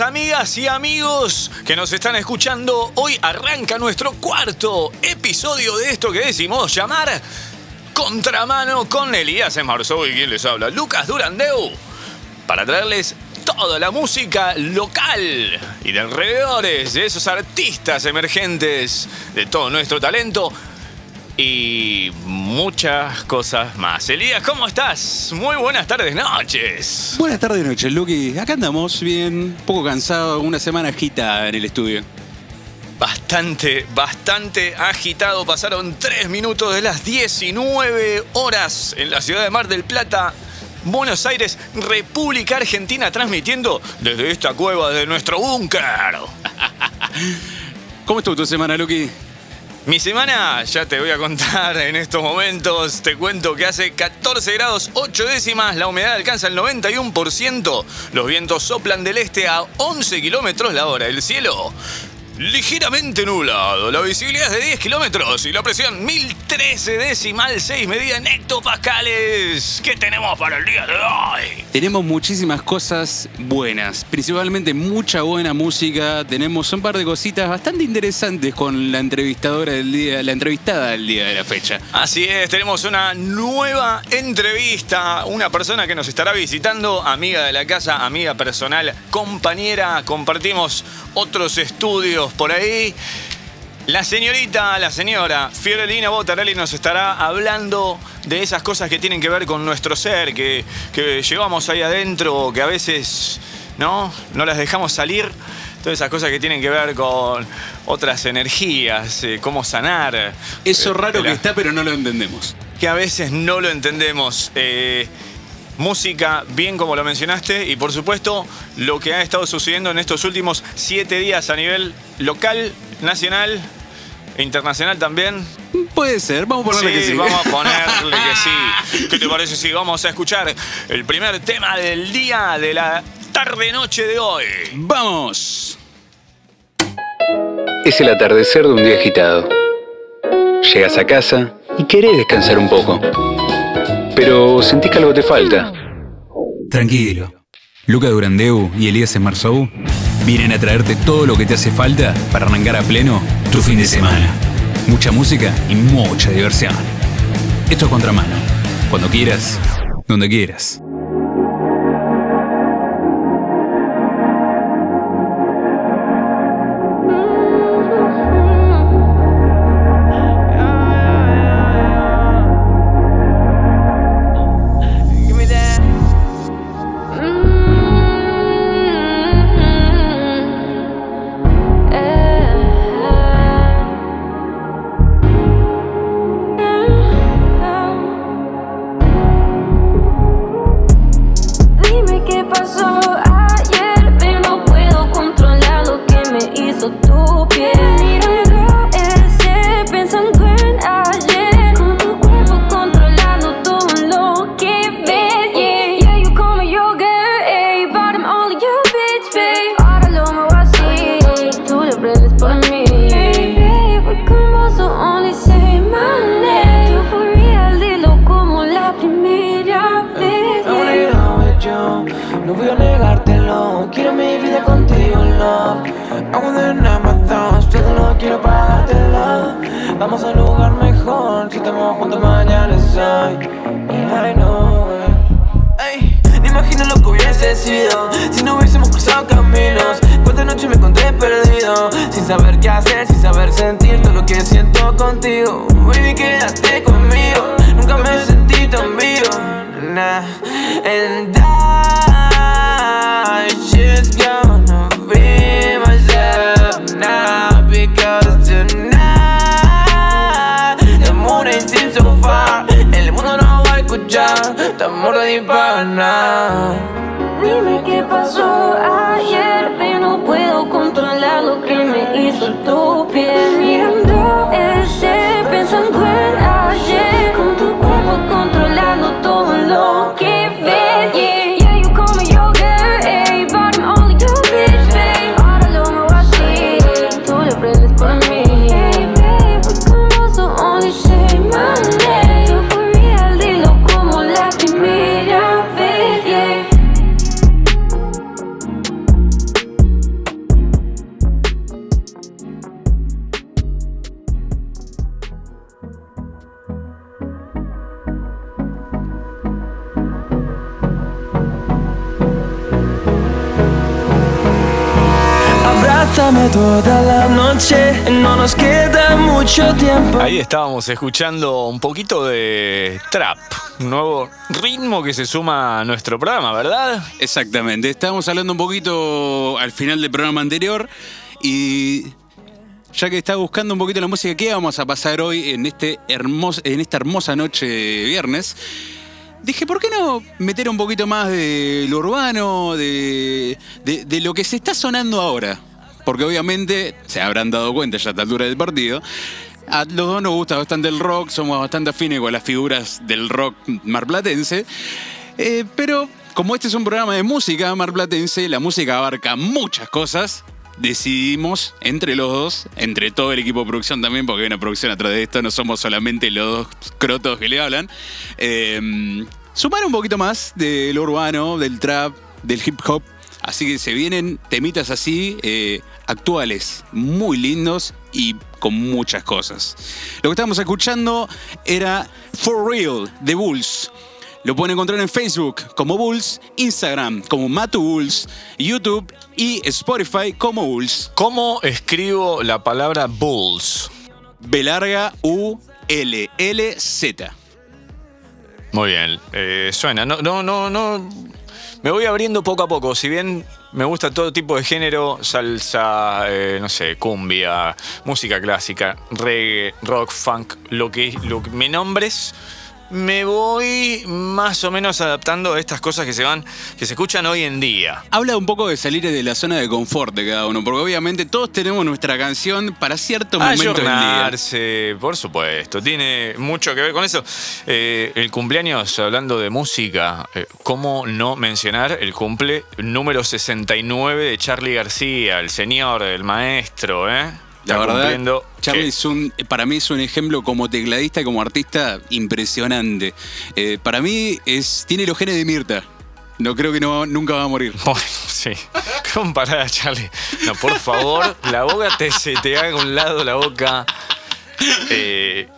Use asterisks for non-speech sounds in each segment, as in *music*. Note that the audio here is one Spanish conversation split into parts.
amigas y amigos que nos están escuchando. Hoy arranca nuestro cuarto episodio de esto que decimos llamar Contramano con Elías Emarzou y quien les habla, Lucas Durandeu, para traerles toda la música local y de alrededores de esos artistas emergentes de todo nuestro talento y muchas cosas más. Elías, ¿cómo estás? Muy buenas tardes, noches. Buenas tardes, noches, Lucky. Acá andamos bien, poco cansado, una semana agitada en el estudio. Bastante, bastante agitado. Pasaron tres minutos de las 19 horas en la ciudad de Mar del Plata. Buenos Aires, República Argentina, transmitiendo desde esta cueva de nuestro búnker. *laughs* ¿Cómo estuvo tu semana, Lucky? Mi semana, ya te voy a contar en estos momentos. Te cuento que hace 14 grados 8 décimas, la humedad alcanza el 91%, los vientos soplan del este a 11 kilómetros la hora, el cielo ligeramente nublado, la visibilidad es de 10 kilómetros y la presión 1013 decimal 6 medida en hectopascales. ¿Qué tenemos para el día de hoy? Tenemos muchísimas cosas buenas, principalmente mucha buena música. Tenemos un par de cositas bastante interesantes con la entrevistadora del día, la entrevistada del día de la fecha. Así es, tenemos una nueva entrevista, una persona que nos estará visitando, amiga de la casa, amiga personal, compañera, compartimos otros estudios por ahí. La señorita, la señora Fiorellina Botarelli nos estará hablando de esas cosas que tienen que ver con nuestro ser, que, que llevamos ahí adentro, que a veces no, no las dejamos salir. Todas esas cosas que tienen que ver con otras energías, eh, cómo sanar. Eso Eh, raro la- que está, pero no lo entendemos. que a veces no lo entendemos. Eh, música, bien como lo mencionaste, y por supuesto lo que ha estado sucediendo en estos últimos siete días a nivel local, nacional e internacional también. Puede ser, vamos a ponerle que sí. vamos a ponerle que sí. *laughs* ¿Qué te parece si vamos a escuchar el primer tema del día de la tarde-noche de hoy? ¡Vamos! Es el atardecer de un día agitado. Llegas a casa y querés descansar un poco. Pero sentís que algo te falta. Tranquilo. Luca Durandeu y Elías Emarzou vienen a traerte todo lo que te hace falta para arrancar a pleno tu fin de semana. Mucha música y mucha diversión. Esto es Contramano. Cuando quieras, donde quieras. Te Ahí estábamos escuchando un poquito de trap, un nuevo ritmo que se suma a nuestro programa, ¿verdad? Exactamente. Estábamos hablando un poquito al final del programa anterior y ya que estaba buscando un poquito la música que vamos a pasar hoy en, este hermoso, en esta hermosa noche viernes, dije, ¿por qué no meter un poquito más de lo urbano, de, de- de lo que se está sonando ahora? Porque obviamente se habrán dado cuenta ya a esta altura del partido. A los dos nos gusta bastante el rock, somos bastante afines con las figuras del rock marplatense. Eh, pero como este es un programa de música marplatense, la música abarca muchas cosas. Decidimos entre los dos, entre todo el equipo de producción también, porque hay una producción atrás de esto, no somos solamente los dos crotos que le hablan, eh, sumar un poquito más de lo urbano, del trap, del hip hop. Así que se vienen temitas así, eh, actuales, muy lindos y con muchas cosas. Lo que estábamos escuchando era For Real de Bulls. Lo pueden encontrar en Facebook como Bulls, Instagram como Matu Bulls, YouTube y Spotify como Bulls. ¿Cómo escribo la palabra bulls? B larga U L L Z. Muy bien, eh, suena. No, no, no, no. Me voy abriendo poco a poco. Si bien me gusta todo tipo de género, salsa, eh, no sé, cumbia, música clásica, reggae, rock, funk, lo que, lo que me nombres, me voy más o menos adaptando a estas cosas que se van, que se escuchan hoy en día. Habla un poco de salir de la zona de confort de cada uno, porque obviamente todos tenemos nuestra canción para cierto momento del día. Por supuesto. Tiene mucho que ver con eso. Eh, el cumpleaños, hablando de música, eh, ¿cómo no mencionar el cumple número 69 de Charlie García, el señor, el maestro, ¿eh? La verdad, cumpliendo- Charlie ¿Qué? es un, para mí es un ejemplo como tecladista y como artista impresionante. Eh, para mí es, tiene los genes de Mirta. No creo que no, nunca va a morir. *laughs* Bueno, sí. Comparada, Charlie. No, por favor, la boca te, se te haga un lado la boca. Eh,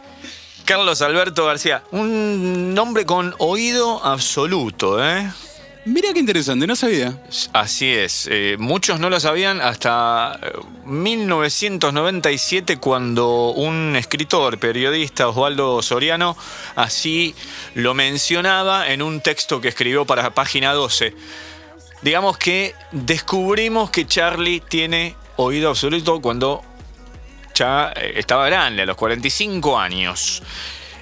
Carlos Alberto García, un nombre con oído absoluto, ¿eh? Mira qué interesante, no sabía. Así es. eh, muchos no lo sabían hasta eh, 1997 cuando un escritor, periodista, Osvaldo Soriano, así lo mencionaba en un texto que escribió para Página 12. Digamos que descubrimos que Charlie tiene oído absoluto cuando ya eh, estaba grande, a los 45 años.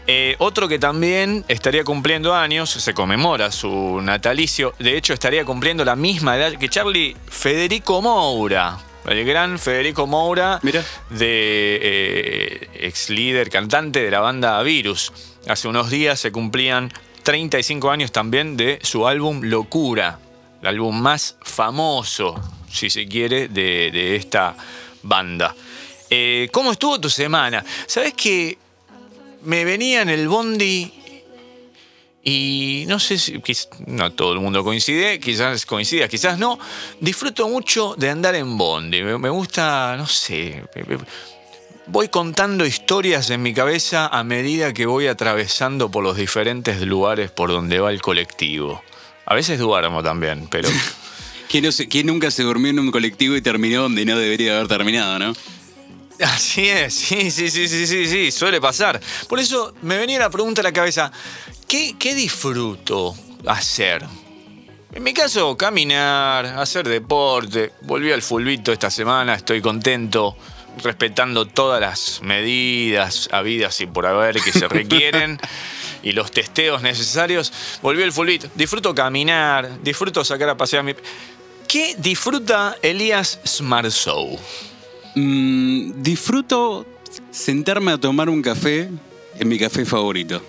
Eh, otro que también estaría cumpliendo años, se conmemora su natalicio, de hecho estaría cumpliendo la misma edad que Charlie, Federico Moura. El gran Federico Moura, Mira. de eh, ex líder, cantante de la banda Virus. Hace unos días se cumplían 35 años también de su álbum Locura, el álbum más famoso, si se quiere, de, de esta banda. Eh, ¿Cómo estuvo tu semana? ¿Sabes que me venía en el bondi y no sé si no todo el mundo coincide, quizás coincida, quizás no. Disfruto mucho de andar en bondi. Me, gusta, no sé. Voy contando historias en mi cabeza a medida que voy atravesando por los diferentes lugares por donde va el colectivo. A veces duermo también, pero *laughs* ¿Quién, no se- quién nunca se durmió en un colectivo y terminó donde no debería haber terminado, no? *laughs* Así es, sí, sí, sí, sí, sí, sí, suele pasar. Por eso me venía la pregunta a la cabeza, ¿qué, qué disfruto hacer? En mi caso, caminar, hacer deporte. Volví al fulbito esta semana, estoy contento, respetando todas las medidas habidas y por haber que se requieren *laughs* y los testeos necesarios. Volví al fulbito. Disfruto caminar, disfruto sacar a pasear a mi... ¿Qué disfruta Elías Smarzow? Mm, disfruto sentarme a tomar un café en mi café favorito.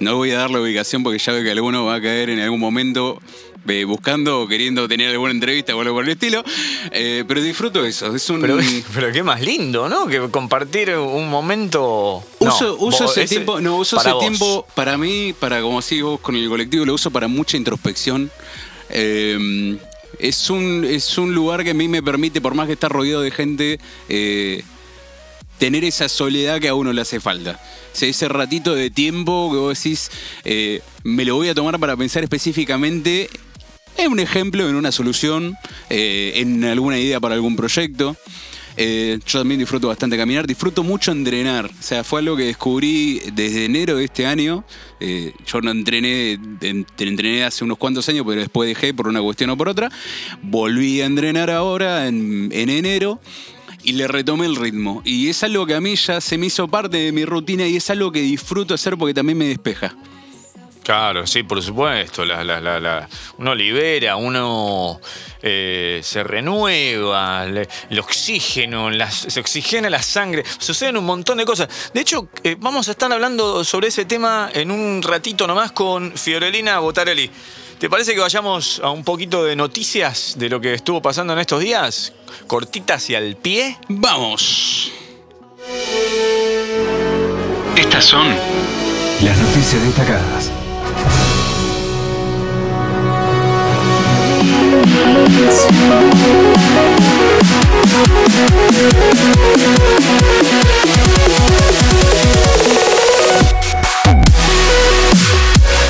No voy a dar la ubicación porque ya veo que alguno va a caer en algún momento eh, buscando o queriendo tener alguna entrevista o algo por el estilo. Eh, pero disfruto eso. Es un. Pero, *laughs* pero qué más lindo, ¿no? Que compartir un momento. No, Uso, uso vos- ese ese- tiempo, no, uso para ese vos. tiempo para mí, para como así vos con el colectivo, lo uso para mucha introspección. Eh, es, un, es un lugar que a mí me permite, por más que estar rodeado de gente, eh, tener esa soledad que a uno le hace falta. Ese ratito de tiempo que vos decís, eh, me lo voy a tomar para pensar específicamente en un ejemplo, en una solución, eh, en alguna idea para algún proyecto. Eh, yo también disfruto bastante caminar, disfruto mucho entrenar. O sea, fue algo que descubrí desde enero de este año. Eh, yo no entrené, en- entrené hace unos cuantos años, pero después dejé por una cuestión o por otra. Volví a entrenar ahora en, en enero y le retomé el ritmo. Y es algo que a mí ya se me hizo parte de mi rutina y es algo que disfruto hacer porque también me despeja. Claro, sí, por supuesto. La, la- la- la- uno libera, uno eh, se renueva, le- el oxígeno, se oxigena la sangre. Suceden un montón de cosas. De hecho, eh, vamos a estar hablando sobre ese tema en un ratito nomás con Fiorelina Botarelli. ¿Te parece que vayamos a un poquito de noticias de lo que estuvo pasando en estos días? Cortitas y al pie. ¡Vamos! Estas son Las noticias destacadas. Thank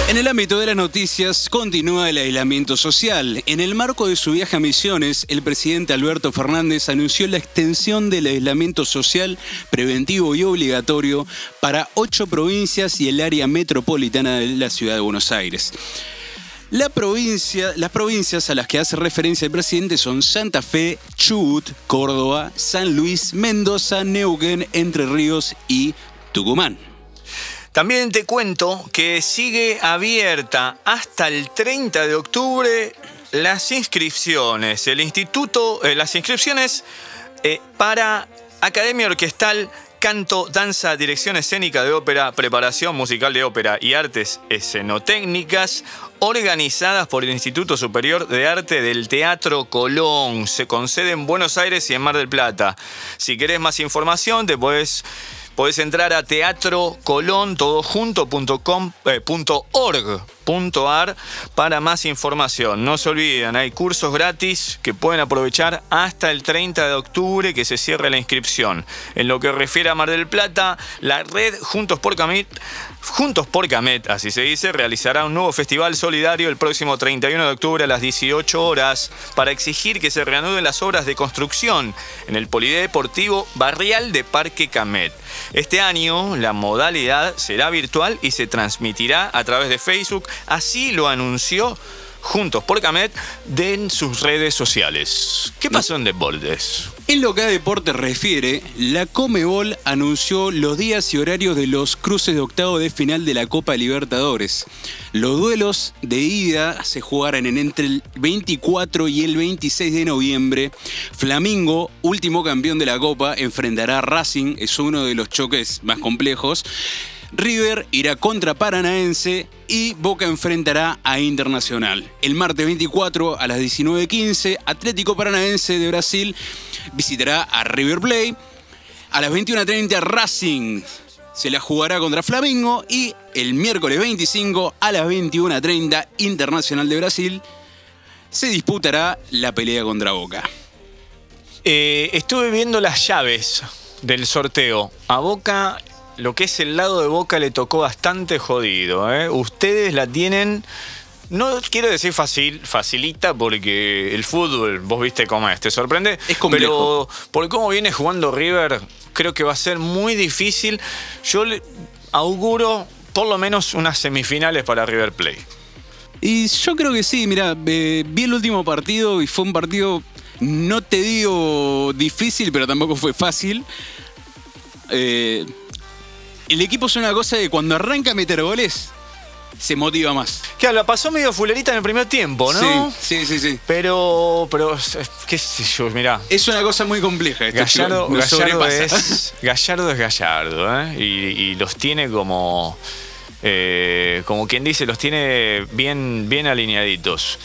En el ámbito de las noticias continúa el aislamiento social. En el marco de su viaje a Misiones, el presidente Alberto Fernández anunció la extensión del aislamiento social preventivo y obligatorio para ocho provincias y el área metropolitana de la ciudad de Buenos Aires. La provincia, las provincias a las que hace referencia el presidente son Santa Fe, Chubut, Córdoba, San Luis, Mendoza, Neuquén, Entre Ríos y Tucumán. También te cuento que sigue abierta hasta el 30 de octubre las inscripciones. El instituto, eh, las inscripciones eh, para Academia Orquestal, Canto, Danza, Dirección Escénica de Ópera, Preparación Musical de Ópera y Artes Escenotécnicas, organizadas por el Instituto Superior de Arte del Teatro Colón. Se concede en Buenos Aires y en Mar del Plata. Si querés más información, te podés Podés entrar a teatrocolon.org.ar para más información. No se olviden, hay cursos gratis que pueden aprovechar hasta el 30 de octubre que se cierre la inscripción. En lo que refiere a Mar del Plata, la red Juntos por Camet, Juntos por Camet, así se dice, realizará un nuevo festival solidario el próximo 31 de octubre a las 18 horas para exigir que se reanuden las obras de construcción en el Polideportivo Barrial de Parque Camet. Este año la modalidad será virtual y se transmitirá a través de Facebook, así lo anunció Juntos por Camet de en sus redes sociales. ¿Qué pasó en Deportes? En lo que a deporte refiere, la Comebol anunció los días y horarios de los cruces de octavo de final de la Copa Libertadores. Los duelos de ida se jugarán en entre el 24 y el 26 de noviembre. Flamingo, último campeón de la Copa, enfrentará a Racing, es uno de los choques más complejos. River irá contra Paranaense y Boca enfrentará a Internacional. El martes 24 a las 19.15, Atlético Paranaense de Brasil visitará a River Plate. A las 21.30 Racing se la jugará contra Flamengo y el miércoles 25 a las 21.30 Internacional de Brasil se disputará la pelea contra Boca. Eh, estuve viendo las llaves del sorteo. A Boca, lo que es el lado de Boca le tocó bastante jodido. ¿eh? Ustedes la tienen, no quiero decir fácil, facilita porque el fútbol, vos viste cómo es, te sorprende. Es complejo. Pero por cómo viene jugando River, creo que va a ser muy difícil. Yo le auguro por lo menos unas semifinales para River Plate. Y yo creo que sí, mira, vi el último partido y fue un partido, no te digo difícil, pero tampoco fue fácil. Eh, el equipo es una cosa de cuando arranca a meter goles, se motiva más. Claro, la pasó medio fulerita en el primer tiempo, ¿no? Sí, sí, sí, sí. Pero, pero, qué sé yo, mirá. Es una cosa muy compleja. esto, Gallardo, Gallardo, es, Gallardo es Gallardo, ¿eh? Y, y los tiene como, eh, como quien dice, los tiene bien, bien alineaditos.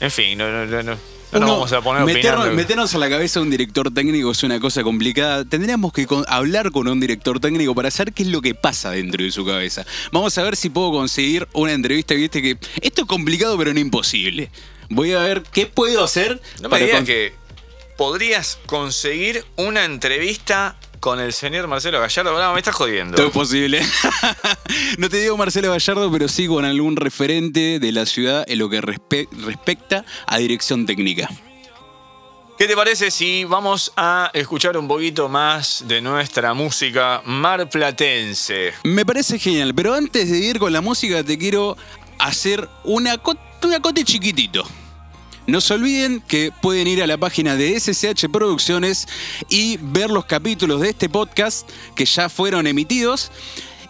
En fin, no, no, no, Uno, vamos a poner meternos, meternos a la cabeza de un director técnico es una cosa complicada. Tendríamos que con- hablar con un director técnico para saber qué es lo que pasa dentro de su cabeza. Vamos a ver si puedo conseguir una entrevista. Viste que esto es complicado, pero no imposible. Voy a ver qué puedo hacer. No me para digas con- que podrías conseguir una entrevista con el señor Marcelo Gallardo. No, me estás jodiendo. Todo es posible. *laughs* no te digo Marcelo Gallardo, pero sí con algún referente de la ciudad en lo que respe- respecta a dirección técnica. ¿Qué te parece si vamos a escuchar un poquito más de nuestra música marplatense? Me parece genial, pero antes de ir con la música te quiero hacer una, co- un acote chiquitito. No se olviden que pueden ir a la página de SSH Producciones y ver los capítulos de este podcast que ya fueron emitidos.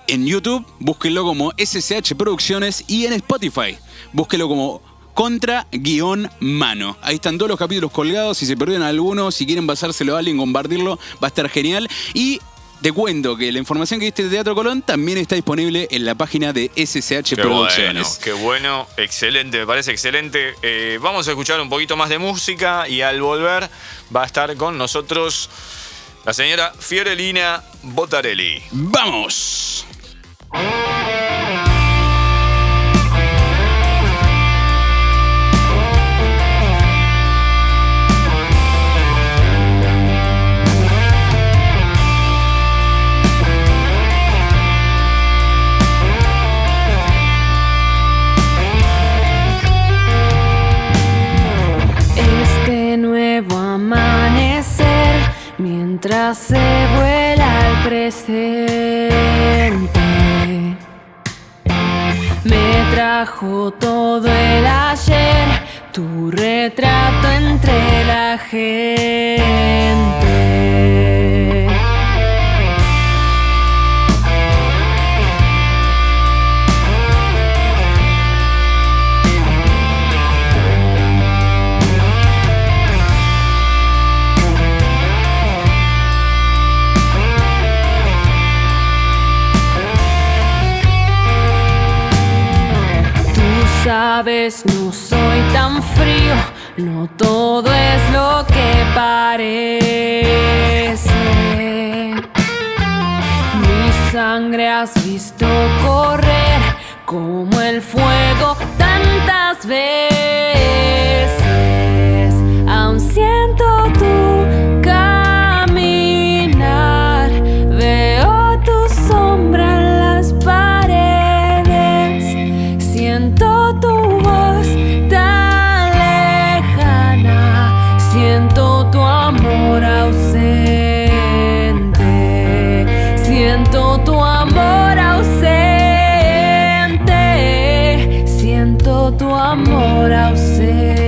En YouTube, búsquenlo como SSH Producciones y en Spotify, búsquenlo como contra guion mano. Ahí están todos los capítulos colgados. Si se perdieron alguno, si quieren pasárselo a alguien, compartirlo, va a estar genial. Y te cuento que la información que viste de Teatro Colón también está disponible en la página de SSH Qué bueno, Producciones. qué bueno, excelente, me parece excelente. Eh, vamos a escuchar un poquito más de música y al volver va a estar con nosotros la señora Fiorelina Botarelli. ¡Vamos! Me trajo todo el ayer, tu retrato entre la gente. Sabes, no soy tan frío, no todo es lo que parece. Mi sangre has visto correr como el fuego tantas veces. Aún siento siento tu amor ausente, siento tu amor ausente.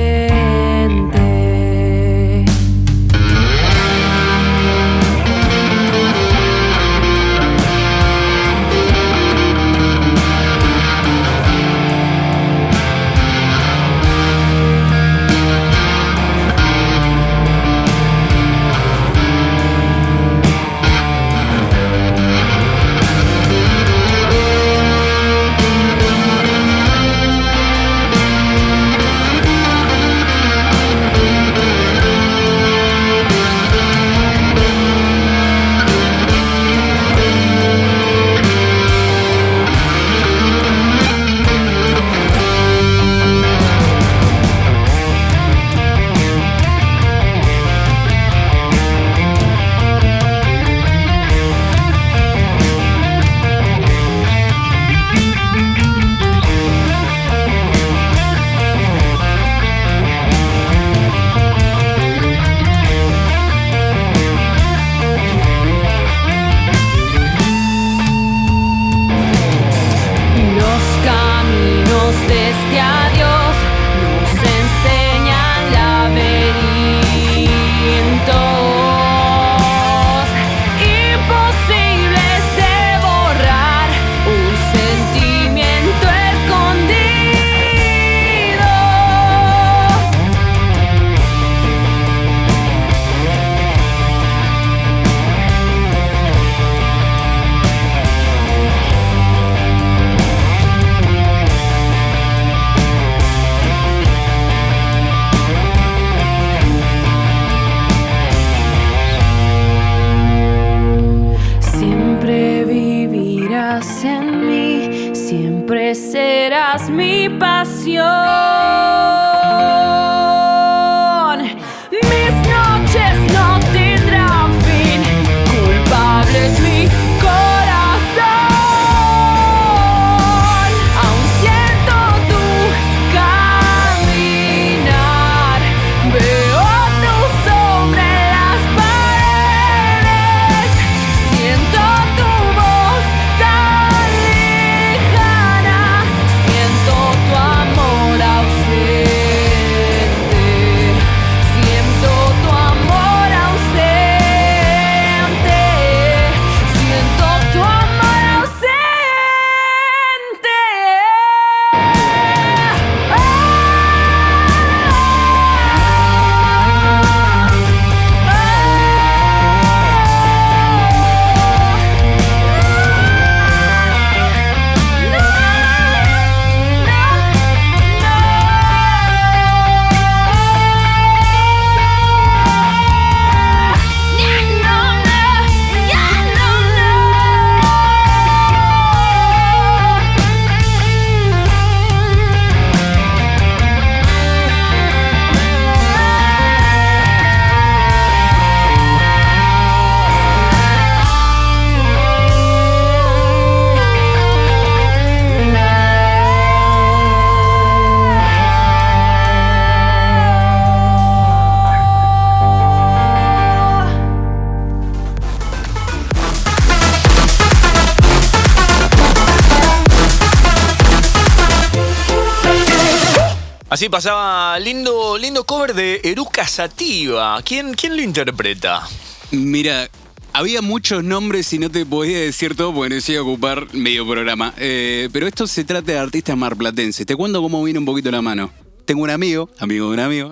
Así pasaba lindo, lindo cover de Eruca Sativa. ¿Quién, ¿Quién lo interpreta? Mira, había muchos nombres y no te podía decir todo porque necesito ocupar medio programa. Eh, pero esto se trata de artistas marplatenses. Te cuento cómo viene un poquito la mano. Tengo un amigo, amigo de un amigo,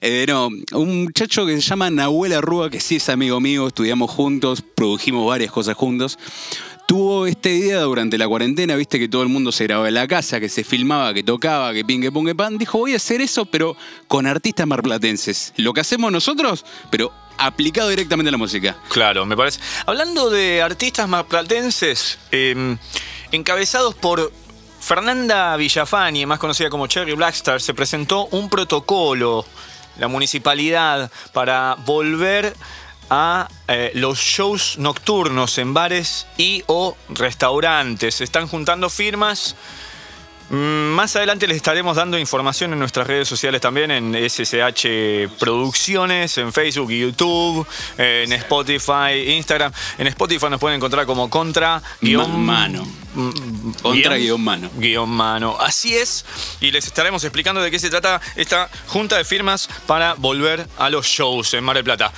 eh, no, un muchacho que se llama Nahuel Arrúa, que sí es amigo mío, estudiamos juntos, produjimos varias cosas juntos tuvo esta idea durante la cuarentena, viste que todo el mundo se grababa en la casa, que se filmaba, que tocaba, que pingue pongue pan. Dijo, voy a hacer eso, pero con artistas marplatenses. Lo que hacemos nosotros, pero aplicado directamente a la música. Claro, me parece. Hablando de artistas marplatenses, em, encabezados por Fernanda Villafani, más conocida como Cherry Blackstar, se presentó un protocolo, la municipalidad, para volver a eh, los shows nocturnos en bares y o restaurantes. Se están juntando firmas. Mm, Más adelante les estaremos dando información en nuestras redes sociales también, en SSH Producciones, en Facebook YouTube, en Spotify, Instagram. En Spotify nos pueden encontrar como contra guion mano. Mm, Contra guion mano. Guión mano. Así es. Y les estaremos explicando de qué se trata esta junta de firmas para volver a los shows en Mar del Plata.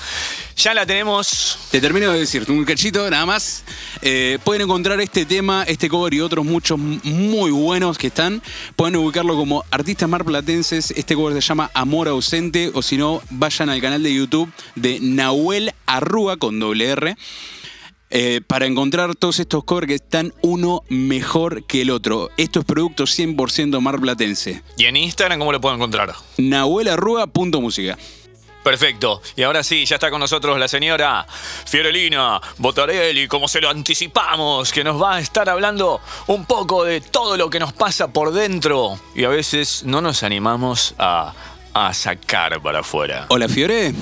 Ya la tenemos. Te termino de decir, un cachito nada más. Eh, pueden encontrar este tema, este cover y otros muchos muy buenos que están. Pueden ubicarlo como artistas marplatenses. Este cover se llama Amor Ausente. O si no, vayan al canal de YouTube de Nahuel Arrúa con doble R. eh, para encontrar todos estos covers que están uno mejor que el otro. Esto es producto 100% marplatense. ¿Y en Instagram cómo lo puedo encontrar? Nahuelarrúa.música. Perfecto. Y ahora sí, ya está con nosotros la señora Fiorelina Botarelli, como se lo anticipamos, que nos va a estar hablando un poco de todo lo que nos pasa por dentro y a veces no nos animamos a, a sacar para afuera. Hola Fiore.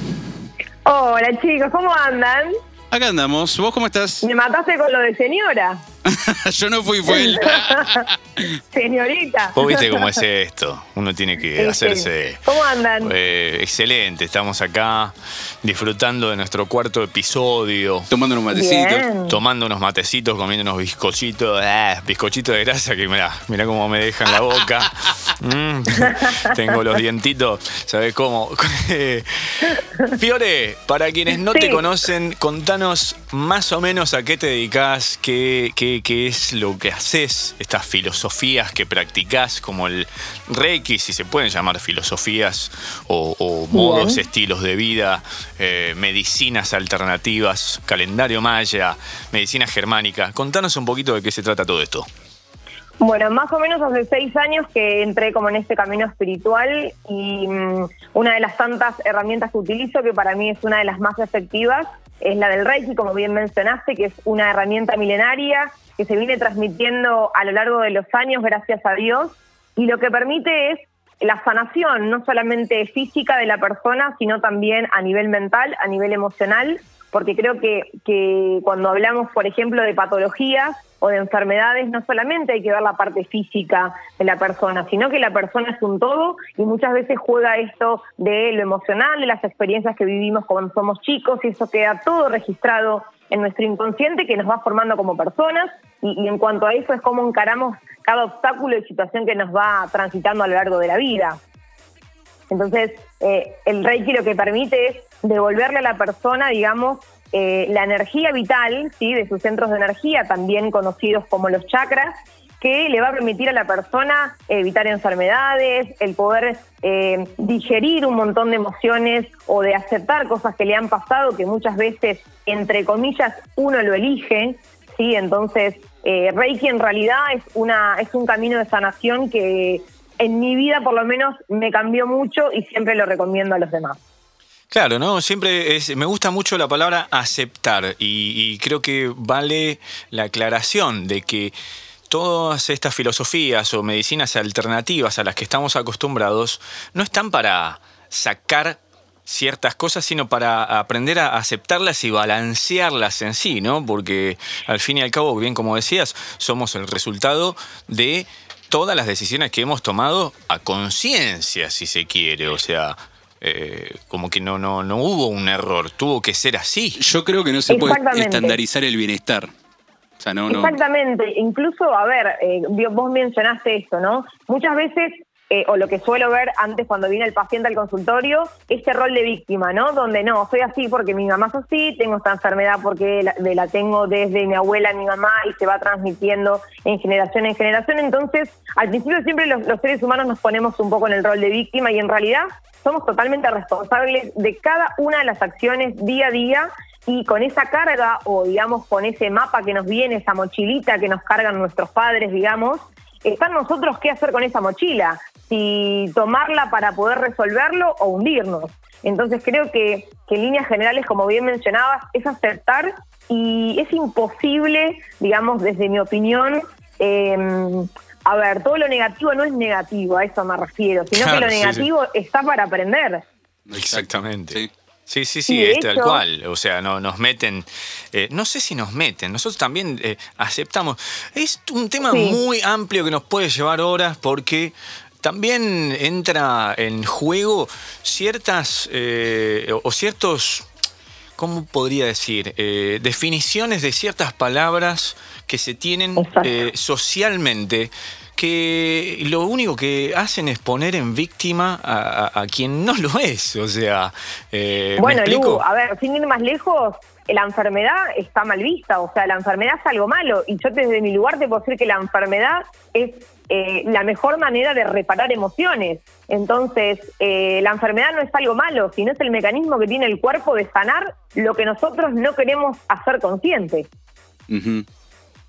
Hola chicos, ¿cómo andan? Acá andamos. ¿Vos cómo estás? Me mataste con lo de señora. *laughs* Yo no fui, fue él. *laughs* Señorita. Vos viste cómo es esto. Uno tiene que hacerse... ¿Cómo andan? Eh, excelente, estamos acá disfrutando de nuestro cuarto episodio. Tomando unos matecitos. Bien. tomando unos matecitos, comiendo unos bizcochitos, ah, bizcochitos de grasa que mirá, mirá cómo me dejan la boca. *laughs* Mm, tengo los dientitos, ¿sabes cómo? Fiore, para quienes no te conocen, contanos más o menos a qué te dedicas, qué, qué- qué es lo que haces, estas filosofías que practicás, como el Reiki, si se pueden llamar filosofías, o, o modos, estilos de vida, eh, medicinas alternativas, calendario maya, medicina germánica. Contanos un poquito de qué se trata todo esto. Bueno, más o menos hace seis años que entré como en este camino espiritual y mm, una de las tantas herramientas que utilizo, que para mí es una de las más efectivas, es la del Reiki, como bien mencionaste, que es una herramienta milenaria que se viene transmitiendo a lo largo de los años, gracias a Dios, y lo que permite es la sanación, no solamente física de la persona, sino también a nivel mental, a nivel emocional, porque creo que, que cuando hablamos, por ejemplo, de patologías o de enfermedades, no solamente hay que ver la parte física de la persona, sino que la persona es un todo y muchas veces juega esto de lo emocional, de las experiencias que vivimos cuando somos chicos y eso queda todo registrado en nuestro inconsciente que nos va formando como personas y, en cuanto a eso es cómo encaramos cada obstáculo y situación que nos va transitando a lo largo de la vida. Entonces, eh, el Reiki lo que permite es devolverle a la persona, digamos, eh, la energía vital, ¿sí? De sus centros de energía, también conocidos como los chakras, que le va a permitir a la persona evitar enfermedades, el poder eh, digerir un montón de emociones o de aceptar cosas que le han pasado, que muchas veces, entre comillas, uno lo elige, ¿sí? Entonces, eh, Reiki en realidad es, una, es un camino de sanación que en mi vida por lo menos me cambió mucho y siempre lo recomiendo a los demás. Claro, ¿no? Siempre es, me gusta mucho la palabra aceptar y, y creo que vale la aclaración de que todas estas filosofías o medicinas alternativas a las que estamos acostumbrados no están para sacar ciertas cosas, sino para aprender a aceptarlas y balancearlas en sí, ¿no? Porque al fin y al cabo, bien como decías, somos el resultado de todas las decisiones que hemos tomado a conciencia, si se quiere. O sea, eh, como que no, no, no hubo un error, tuvo que ser así. Yo creo que no se puede estandarizar el bienestar. O sea, no, no. Exactamente, incluso, a ver, eh, vos mencionaste esto, ¿no? Muchas veces eh, o lo que suelo ver antes cuando viene el paciente al consultorio, este rol de víctima, ¿no? Donde no, soy así porque mi mamá es así, tengo esta enfermedad porque la, la tengo desde mi abuela mi mamá y se va transmitiendo en generación en generación. Entonces, al principio siempre los, los seres humanos nos ponemos un poco en el rol de víctima y en realidad somos totalmente responsables de cada una de las acciones día a día y con esa carga o digamos con ese mapa que nos viene, esa mochilita que nos cargan nuestros padres, digamos, están nosotros qué hacer con esa mochila, si tomarla para poder resolverlo o hundirnos. Entonces creo que, que en líneas generales, como bien mencionabas, es aceptar y es imposible, digamos, desde mi opinión, eh, a ver, todo lo negativo no es negativo, a eso me refiero, sino Claro, que lo sí, sí. negativo está para aprender. Exactamente. Sí. Sí, sí, sí, es tal hecho- cual. O sea, no, nos meten, eh, no sé si nos meten, nosotros también eh, aceptamos. Es un tema Sí. muy amplio que nos puede llevar horas porque también entra en juego ciertas eh, o- ciertos, ¿cómo podría decir? Eh, definiciones de ciertas palabras que se tienen eh, socialmente que lo único que hacen es poner en víctima a, a- a quien no lo es. O sea, eh, ¿me Bueno? Lu, a ver, sin ir más lejos, la enfermedad está mal vista, o sea, la enfermedad es algo malo. Y yo desde mi lugar te puedo decir que la enfermedad es eh, la mejor manera de reparar emociones. Entonces, eh, la enfermedad no es algo malo, sino es el mecanismo que tiene el cuerpo de sanar lo que nosotros no queremos hacer consciente.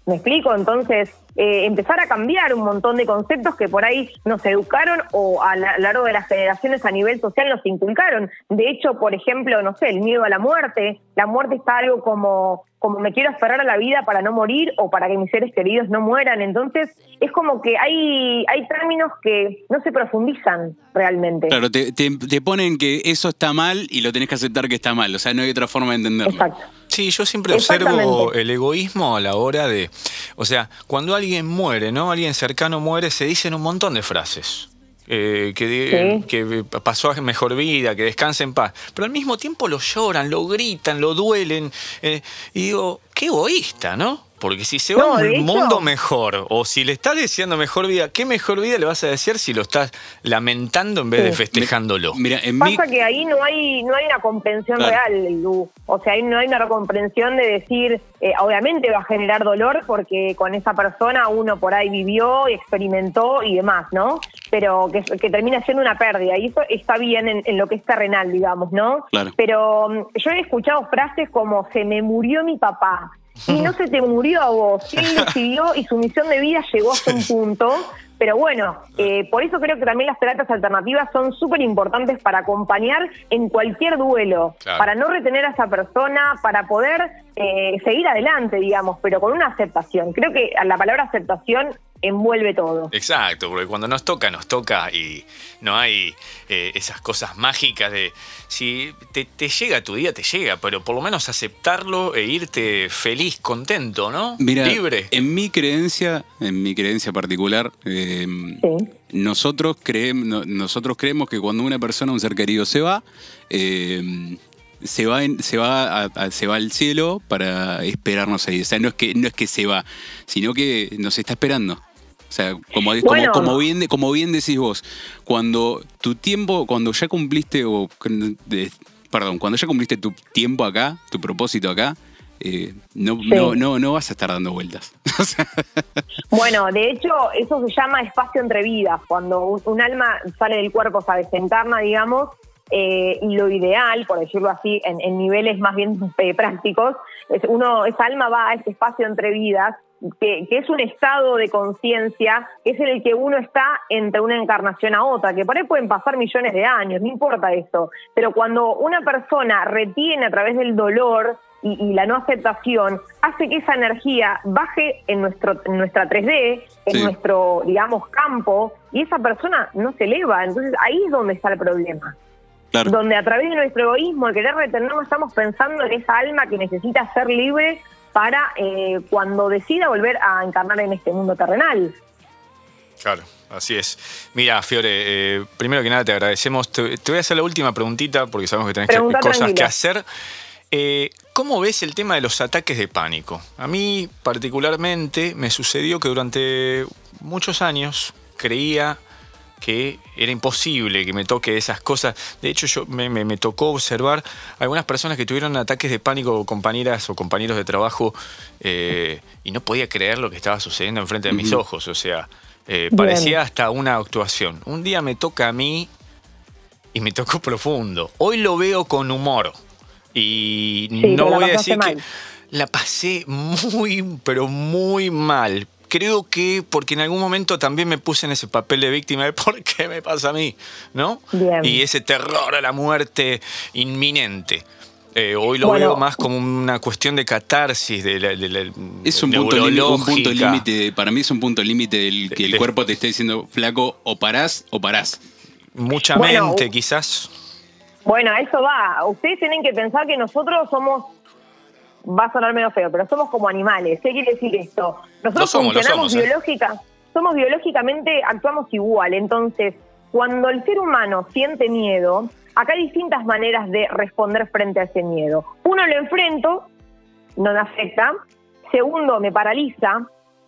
¿Me explico? Entonces, eh, empezar a cambiar un montón de conceptos que por ahí nos educaron o a la- a lo largo de las generaciones a nivel social nos inculcaron. De hecho, por ejemplo, no sé, el miedo a la muerte. La muerte está algo como, como me quiero aferrar a la vida para no morir o para que mis seres queridos no mueran. Entonces, es como que hay, hay términos que no se profundizan realmente. Claro, te, te- te ponen que eso está mal y lo tenés que aceptar que está mal. O sea, no hay otra forma de entenderlo. Exacto. Sí, yo siempre observo el egoísmo a la hora de. O sea, cuando alguien muere, ¿no? Alguien cercano muere, se dicen un montón de frases. Eh, que, de- Sí. que pasó a mejor vida, que descanse en paz. Pero al mismo tiempo lo lloran, lo gritan, lo duelen. eh, y digo, qué egoísta, ¿no? Porque si se va No, a un hecho- mundo mejor, o si le estás deseando mejor vida, ¿qué mejor vida le vas a desear si lo estás lamentando en vez de festejándolo? Mira, en mi. Pasa que ahí no hay no hay una comprensión Claro. real, Lu. O sea, ahí no hay una comprensión de decir, eh, obviamente va a generar dolor porque con esa persona uno por ahí vivió y experimentó y demás, ¿no? Pero que, que termina siendo una pérdida y eso está bien en, en lo que es terrenal, digamos, ¿no? Claro. Pero mm, yo he escuchado frases como se me murió mi papá. Y no se te murió a vos. *laughs* Él decidió y su misión de vida llegó hasta un punto. Pero bueno, eh, por eso creo que también las terapias alternativas son súper importantes para acompañar en cualquier duelo, Claro. para no retener a esa persona, para poder eh, seguir adelante, digamos, pero con una aceptación. Creo que la palabra aceptación envuelve todo. Exacto, porque cuando nos toca, nos toca y no hay eh, esas cosas mágicas de si te, te llega tu día, te llega, pero por lo menos aceptarlo e irte feliz, contento, ¿no? Mira, Libre. en mi creencia, en mi creencia particular, eh, Sí. nosotros, creemos, no- nosotros creemos que cuando una persona, un ser querido, se va, eh, se va, en- se, va a- a- se va al cielo para esperarnos ahí. O sea, no es que, no es que se va, sino que nos está esperando. O sea, como, como- Bueno. como, bien, como bien decís vos, cuando tu tiempo, cuando ya cumpliste, o, de- perdón, cuando ya cumpliste tu tiempo acá, tu propósito acá, eh, no, no, no, no vas a estar dando vueltas. *laughs* Bueno, de hecho, eso se llama espacio entre vidas. Cuando un, un alma sale del cuerpo, o sea, desencarna, digamos, eh, y lo ideal, por decirlo así, en, en niveles más bien eh, prácticos, es uno, esa alma va a ese espacio entre vidas, que, que es un estado de conciencia, que es en el que uno está entre una encarnación a otra, que por ahí pueden pasar millones de años, no importa eso. Pero cuando una persona retiene a través del dolor, y, y la no aceptación hace que esa energía baje en, nuestro, en nuestra 3D, en Sí. nuestro, digamos, campo, y esa persona no se eleva. Entonces ahí es donde está el problema. claro. Donde a través de nuestro egoísmo, el querer retenernos, estamos pensando en esa alma que necesita ser libre para eh, cuando decida volver a encarnar en este mundo terrenal. Claro, así es. Mira, Fiore, eh, primero que nada te agradecemos. Te, te voy a hacer la última preguntita porque sabemos que tenés que- cosas tranquila. que hacer. Eh, ¿Cómo ves el tema de los ataques de pánico? A mí particularmente me sucedió que durante muchos años creía que era imposible que me toque esas cosas. De hecho, yo me, me- me tocó observar algunas personas que tuvieron ataques de pánico, compañeras o compañeros de trabajo, eh, y no podía creer lo que estaba sucediendo enfrente de mis ojos. O sea, eh, parecía hasta una actuación. Un día me toca a mí y me tocó profundo. Hoy lo veo con humor. Y Sí, no voy a decir que la pasé muy, pero muy mal. Creo que porque en algún momento también me puse en ese papel de víctima de por qué me pasa a mí, ¿no? Bien. Y ese terror a la muerte inminente. Eh, hoy lo Bueno. veo más como una cuestión de catarsis, de la, de la- Es un punto, límite- un punto neurológica. límite, para mí es un punto límite del que el De- cuerpo te esté diciendo, flaco, o parás o parás. Mucha Bueno, mente, quizás. Bueno, eso va. Ustedes tienen que pensar que nosotros somos, va a sonar medio feo, pero somos como animales. ¿Qué quiere decir esto? Nosotros Lo somos, lo funcionamos somos, ¿eh? somos biológicamente, actuamos igual. Entonces, cuando el ser humano siente miedo, acá hay distintas maneras de responder frente a ese miedo. Uno lo enfrento, no me afecta. Segundo, me paraliza.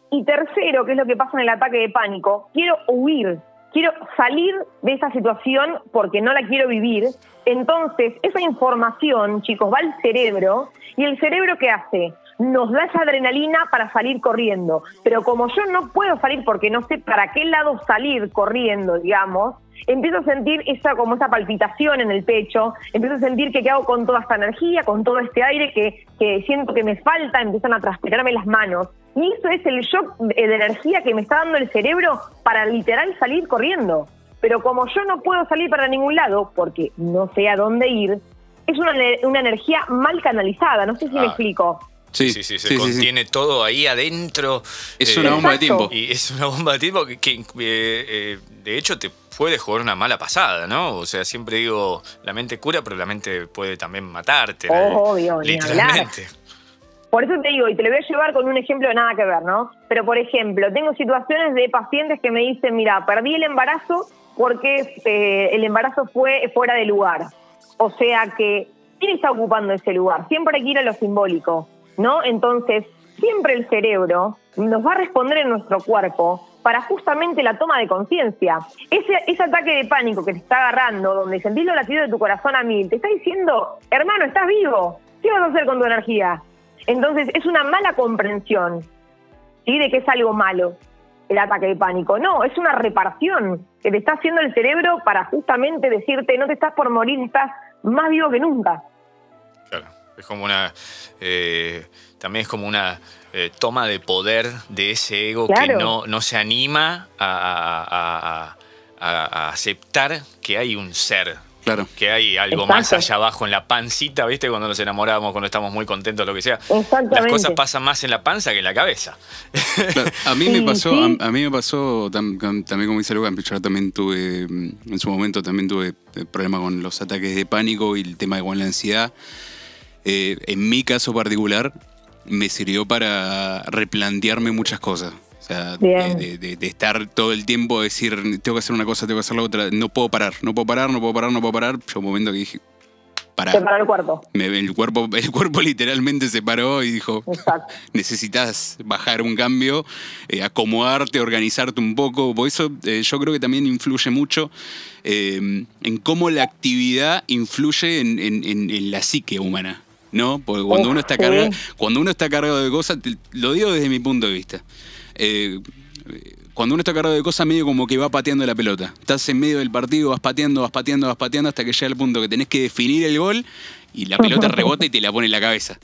Y tercero, que es lo que pasa en el ataque de pánico, quiero huir, quiero salir de esa situación porque no la quiero vivir. Entonces, esa información, chicos, va al cerebro y el cerebro ¿qué hace? Nos da esa adrenalina para salir corriendo. Pero como yo no puedo salir porque no sé para qué lado salir corriendo, digamos, empiezo a sentir esa como esa palpitación en el pecho, empiezo a sentir que qué hago con toda esta energía, con todo este aire que, que siento que me falta, empiezan a transpirarme las manos. Y eso es el shock de, energía que me está dando el cerebro para literal salir corriendo. Pero como yo no puedo salir para ningún lado, porque no sé a dónde ir, es una, una energía mal canalizada, no sé si me Ah. explico. Sí, sí, sí, se contiene todo ahí adentro. Es una bomba de tiempo. Y es una bomba de tiempo que, que, eh, eh, de hecho te puede jugar una mala pasada, ¿no? O sea, siempre digo, la mente cura, pero la mente puede también matarte. Obvio, literalmente. Por eso te digo, y te lo voy a llevar con un ejemplo de nada que ver, ¿no? Pero, por ejemplo, tengo situaciones de pacientes que me dicen, mira, perdí el embarazo porque eh, el embarazo fue fuera de lugar. O sea que, ¿quién está ocupando ese lugar? Siempre hay que ir a lo simbólico, ¿no? Entonces, siempre el cerebro nos va a responder en nuestro cuerpo para justamente la toma de conciencia. Ese, ese ataque de pánico que te está agarrando, donde sentís los latidos de tu corazón a mil, te está diciendo, hermano, estás vivo, ¿qué vas a hacer con tu energía? Entonces, es una mala comprensión, ¿sí? De que es algo malo el ataque de pánico. No, es una reparación que te está haciendo el cerebro para justamente decirte, no te estás por morir, estás más vivo que nunca. Es como una. eh, también es como una eh, toma de poder de ese ego que no, no se anima a, a- a- a- a aceptar que hay un ser. Claro. Que hay algo Exacto. más allá abajo en la pancita, ¿viste? Cuando nos enamoramos, cuando estamos muy contentos, lo que sea. Exactamente. Las cosas pasan más en la panza que en la cabeza. Claro, a mí Sí, me pasó, sí. a, a mí me pasó tam- también como dice Lucas, yo también tuve, en su momento también tuve eh, problemas con los ataques de pánico y el tema de con la ansiedad. Eh, en mi caso particular, me sirvió para replantearme muchas cosas. O sea, de, de- de estar todo el tiempo, decir, tengo que hacer una cosa, tengo que hacer la otra, no puedo parar, no puedo parar, no puedo parar, no puedo parar. Yo un momento que dije, para el cuerpo. Me- el, cuerpo, el cuerpo *laughs* literalmente se paró y dijo, *laughs* necesitas bajar un cambio, eh, acomodarte, organizarte un poco. Por eso eh, yo creo que también influye mucho eh, en cómo la actividad influye en, en- en- en la psique humana. ¿No? Porque cuando Uf, uno está sí. cargado, cuando uno está cargado de cosas, te- lo digo desde mi punto de vista. Eh, cuando uno está cargado de cosas, medio como que va pateando la pelota. Estás en medio del partido, vas pateando, vas pateando, vas pateando hasta que llega el punto que tenés que definir el gol y la pelota rebota y te la pone en la cabeza.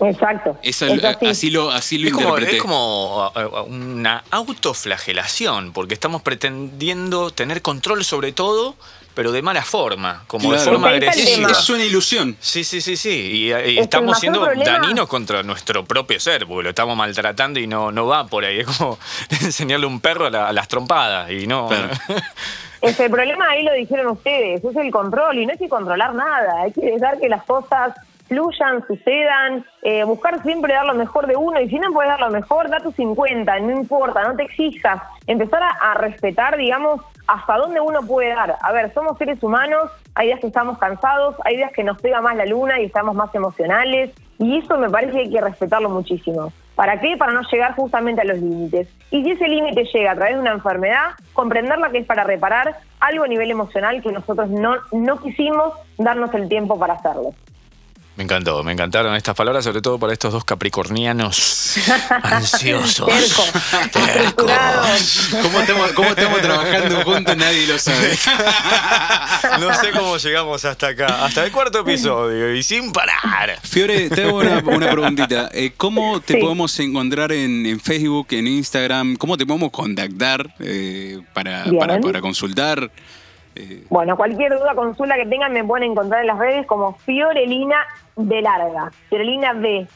Exacto. Eso, Es así. así lo, así lo Es como, interpreté. es como uh, una autoflagelación, porque estamos pretendiendo tener control sobre todo, pero de mala forma, como de forma agresiva. Es una ilusión. Sí, sí, sí, sí. Y, el estamos siendo problema- daninos contra nuestro propio ser, porque lo estamos maltratando y no, no va por ahí. Es como *laughs* enseñarle a un perro a, la- a las trompadas y no. Claro. *laughs* Es el problema ahí lo dijeron ustedes, es el control y no hay que controlar nada, hay que dejar que las cosas fluyan, sucedan, eh, buscar siempre dar lo mejor de uno y si no puedes dar lo mejor, da tu 50, no importa, no te exijas, empezar a, a respetar, digamos, hasta dónde uno puede dar. A ver, somos seres humanos, hay días que estamos cansados, hay días que nos pega más la luna y estamos más emocionales y eso me parece que hay que respetarlo muchísimo. ¿Para qué? Para no llegar justamente a los límites. Y si ese límite llega a través de una enfermedad, comprenderla que es para reparar algo a nivel emocional que nosotros no, no quisimos darnos el tiempo para hacerlo. Me encantó, me encantaron estas palabras, sobre todo para estos dos capricornianos *laughs* ansiosos. Tercos. estructurados. ¿Cómo estamos, cómo estamos trabajando juntos? Nadie lo sabe. No sé cómo llegamos hasta acá, hasta el cuarto episodio y sin parar. Fiore, te hago una, una preguntita. Eh, ¿Cómo te Sí. podemos encontrar en, en Facebook, en Instagram? ¿Cómo te podemos contactar eh, para, para, para consultar? Bueno, cualquier duda, consulta que tengan me pueden encontrar en las redes como Fiorelina de Larga, Fiorelina B.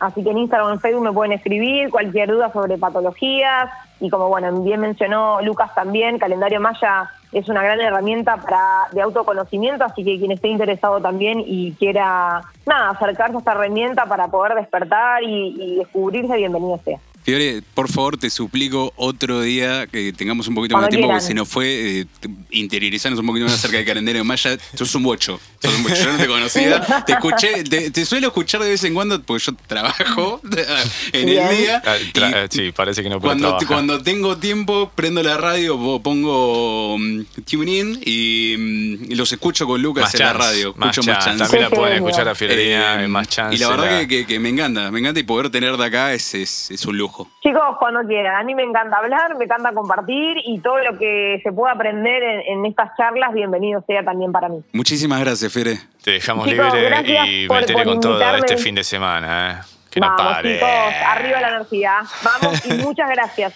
Así que en Instagram en Facebook me pueden escribir cualquier duda sobre patologías y como bueno, bien mencionó Lucas también, Calendario Maya es una gran herramienta para de autoconocimiento, así que quien esté interesado también y quiera nada, acercarse a esta herramienta para poder despertar y, y descubrirse, bienvenido sea. Fiore, por favor, te suplico otro día que tengamos un poquito más de tiempo, porque se nos fue eh, interiorizarnos un poquito más acerca del calendario Maya. Sos un bocho, sos un bocho. Yo no te conocía. Te escuché, te, te suelo escuchar de vez en cuando porque yo trabajo *laughs* en Bien. el día. Ah, y eh, sí, parece que no puedo cuando, trabajar. cuando tengo tiempo, prendo la radio, po- pongo mm, tune in y, mm, y los escucho con Lucas Más en la radio. más Escucho más chance. También la pueden escuchar a Fiorelina, Eh, en más chance. y la verdad que, que- que me encanta, me encanta y poder tener de acá es, es, es un lujo. Chicos, cuando quieran. A mí me encanta hablar, me encanta compartir y todo lo que se pueda aprender en, en estas charlas, bienvenido sea también para mí. Muchísimas gracias, Fere. Te dejamos Chicos, libre y por- con todo este fin de semana, ¿eh? Que no Vamos, pare. chicos, arriba la energía. Vamos y *laughs* muchas gracias.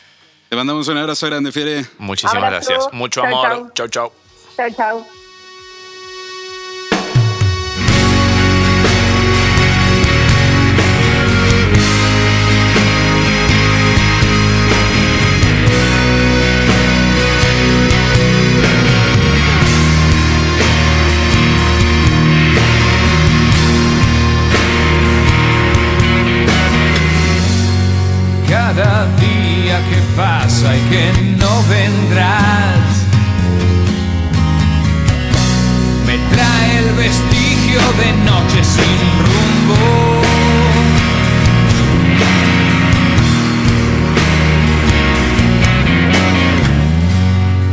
Te mandamos un abrazo grande, Fiere. Muchísimas Abrazo. gracias. Mucho Chau, amor. chau. Chau, chau. Chao, Cada día que pasa y que no vendrás me trae el vestigio de noche sin rumbo.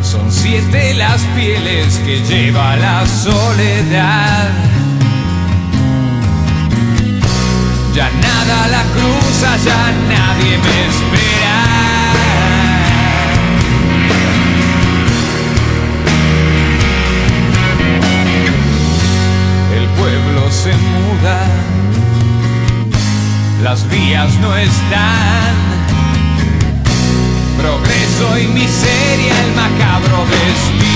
Son siete las pieles que lleva la soledad. Ya nada la cruza, ya nadie me espera. El pueblo se muda, las vías no están. Progreso y miseria, el macabro destino.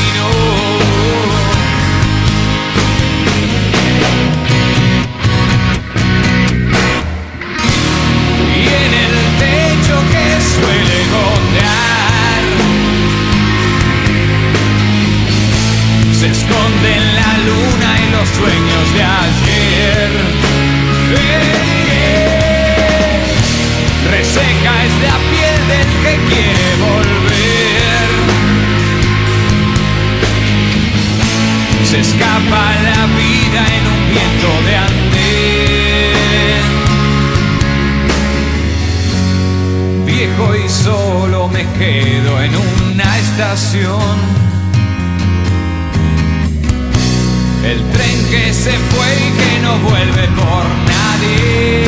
Los sueños de ayer. Reseca es la piel del que quiere volver. Se escapa la vida en un viento de andén. Viejo y solo me quedo en una estación. El tren que se fue y que no vuelve por nadie.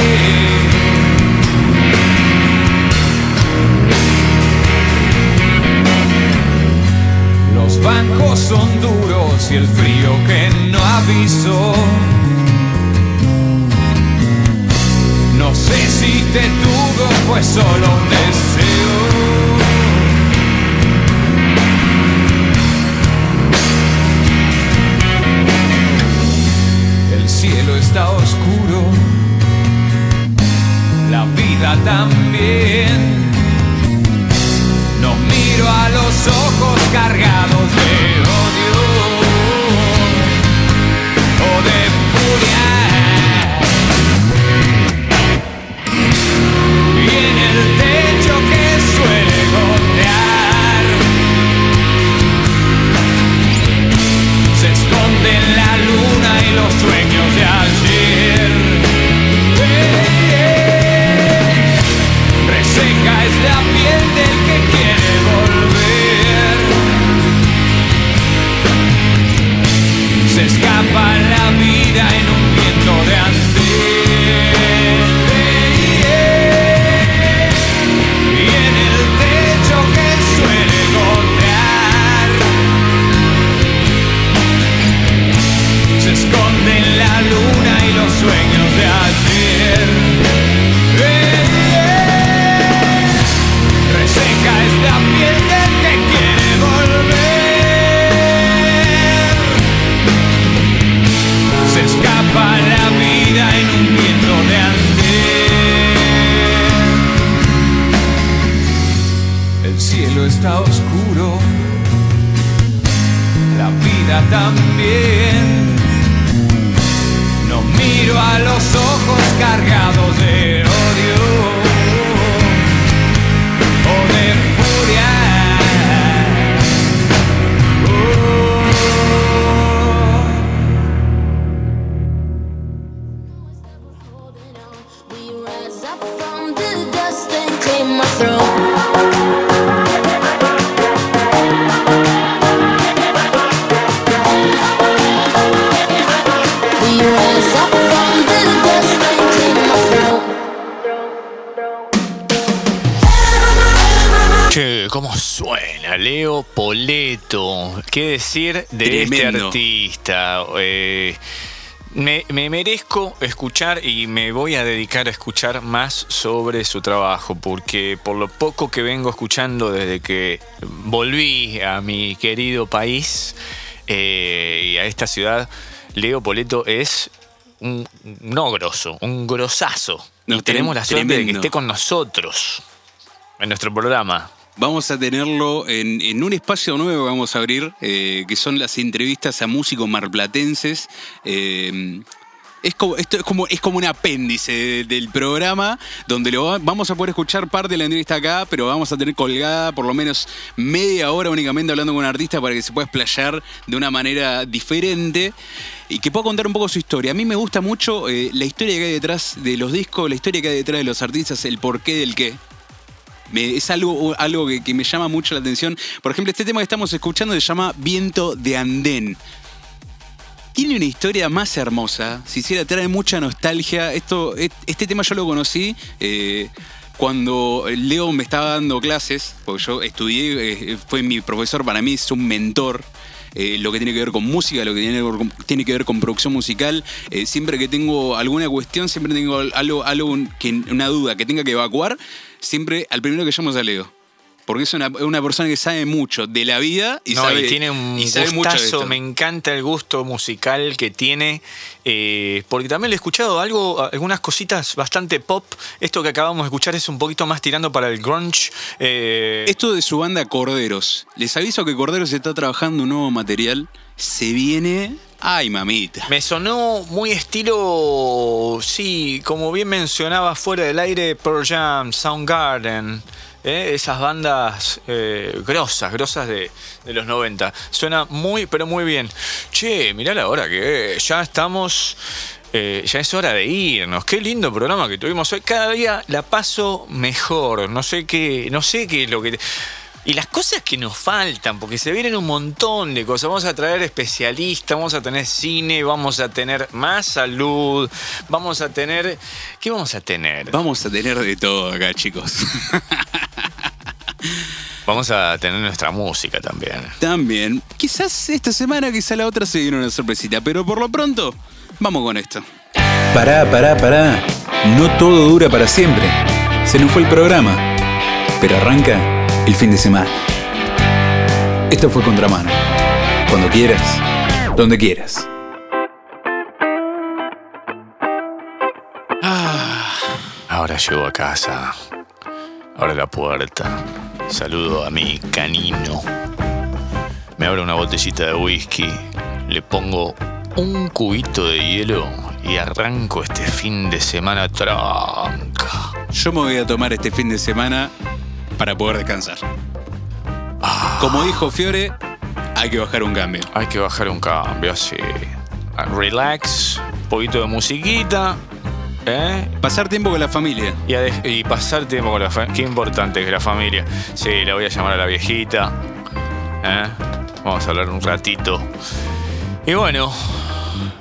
Los bancos son duros y el frío que no avisó. Decir de este artista? Eh, me, me merezco escuchar y me voy a dedicar a escuchar más sobre su trabajo, porque por lo poco que vengo escuchando desde que volví a mi querido país eh, y a esta ciudad, Leo Poleto es un, no grosso, un grosazo. No, y tenemos la suerte de que esté con nosotros en nuestro programa. Vamos a tenerlo en, en un espacio nuevo que vamos a abrir, eh, que son las entrevistas a músicos marplatenses. Eh, es como, esto es como, es como un apéndice de- del programa donde lo va- vamos a poder escuchar parte de la entrevista acá, pero vamos a tener colgada por lo menos media hora únicamente hablando con un artista para que se pueda explayar de una manera diferente y que pueda contar un poco su historia. A mí me gusta mucho eh, la historia que hay detrás de los discos, la historia que hay detrás de los artistas, el porqué del qué. Es algo, algo que, que me llama mucho la atención. Por ejemplo, este tema que estamos escuchando se llama Viento de Andén. Tiene una historia más hermosa, si hiciera, trae mucha nostalgia. Esto, este tema yo lo conocí eh, cuando Leo me estaba dando clases, porque yo estudié, eh, fue mi profesor, para mí es un mentor. Eh, lo que tiene que ver con música, lo que tiene que ver con, producción musical. Eh, siempre que tengo alguna cuestión, siempre tengo algo, algo que, una duda que tenga que evacuar, siempre al primero que llamo es a. Porque es una, una persona que sabe mucho de la vida y no, sabe, y tiene un y sabe mucho de gustazo, esto. me encanta el gusto musical que tiene, eh, porque también le he escuchado algo, algunas cositas bastante pop. Esto que acabamos de escuchar es un poquito más tirando para el grunge. eh, Esto de su banda Corderos. Les aviso que Corderos está trabajando un nuevo material. Se viene. Ay, mamita. me sonó muy estilo, sí, como bien mencionaba fuera del aire, Pearl Jam, Soundgarden. Eh, esas bandas eh, grosas, grosas de, de los 90. Suena muy, pero muy bien. Che, mirá la hora que ya estamos eh, ya es hora de irnos. Qué lindo programa que tuvimos hoy. Cada día la paso mejor. No sé qué, no sé qué es lo que. Y las cosas que nos faltan, porque se vienen un montón de cosas. Vamos a traer especialistas, vamos a tener cine, vamos a tener más salud, vamos a tener. ¿Qué vamos a tener? Vamos a tener de todo acá, chicos. *laughs* Vamos a tener nuestra música también. También. Quizás esta semana, quizás la otra se viene una sorpresita. Pero por lo pronto, vamos con esto. Pará, pará, pará. No todo dura para siempre. Se nos fue el programa. Pero arranca el fin de semana. Esto fue Contramano. Cuando quieras, donde quieras. Ahora llego a casa. Abro la puerta. Saludo a mi canino. Me abro una botellita de whisky. Le pongo un cubito de hielo y arranco este fin de semana tranca. Yo me voy a tomar este fin de semana para poder descansar. Como dijo Fiore, hay que bajar un cambio. Hay que bajar un cambio así. Relax, un poquito de musiquita ¿Eh? Pasar tiempo con la familia. Y, pasar tiempo con la familia. Qué importante es la familia. Sí, la voy a llamar a la viejita. ¿Eh? Vamos a hablar un ratito. Y bueno.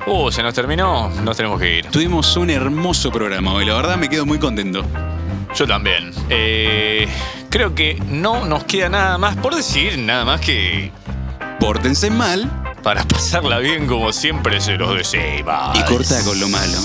Uh, se nos terminó. Nos tenemos que ir. Tuvimos un hermoso programa hoy, la verdad me quedo muy contento. Yo también. Eh, creo que no nos queda nada más por decir, nada más que Pórtense mal para pasarla bien como siempre se los desea. y corta con lo malo.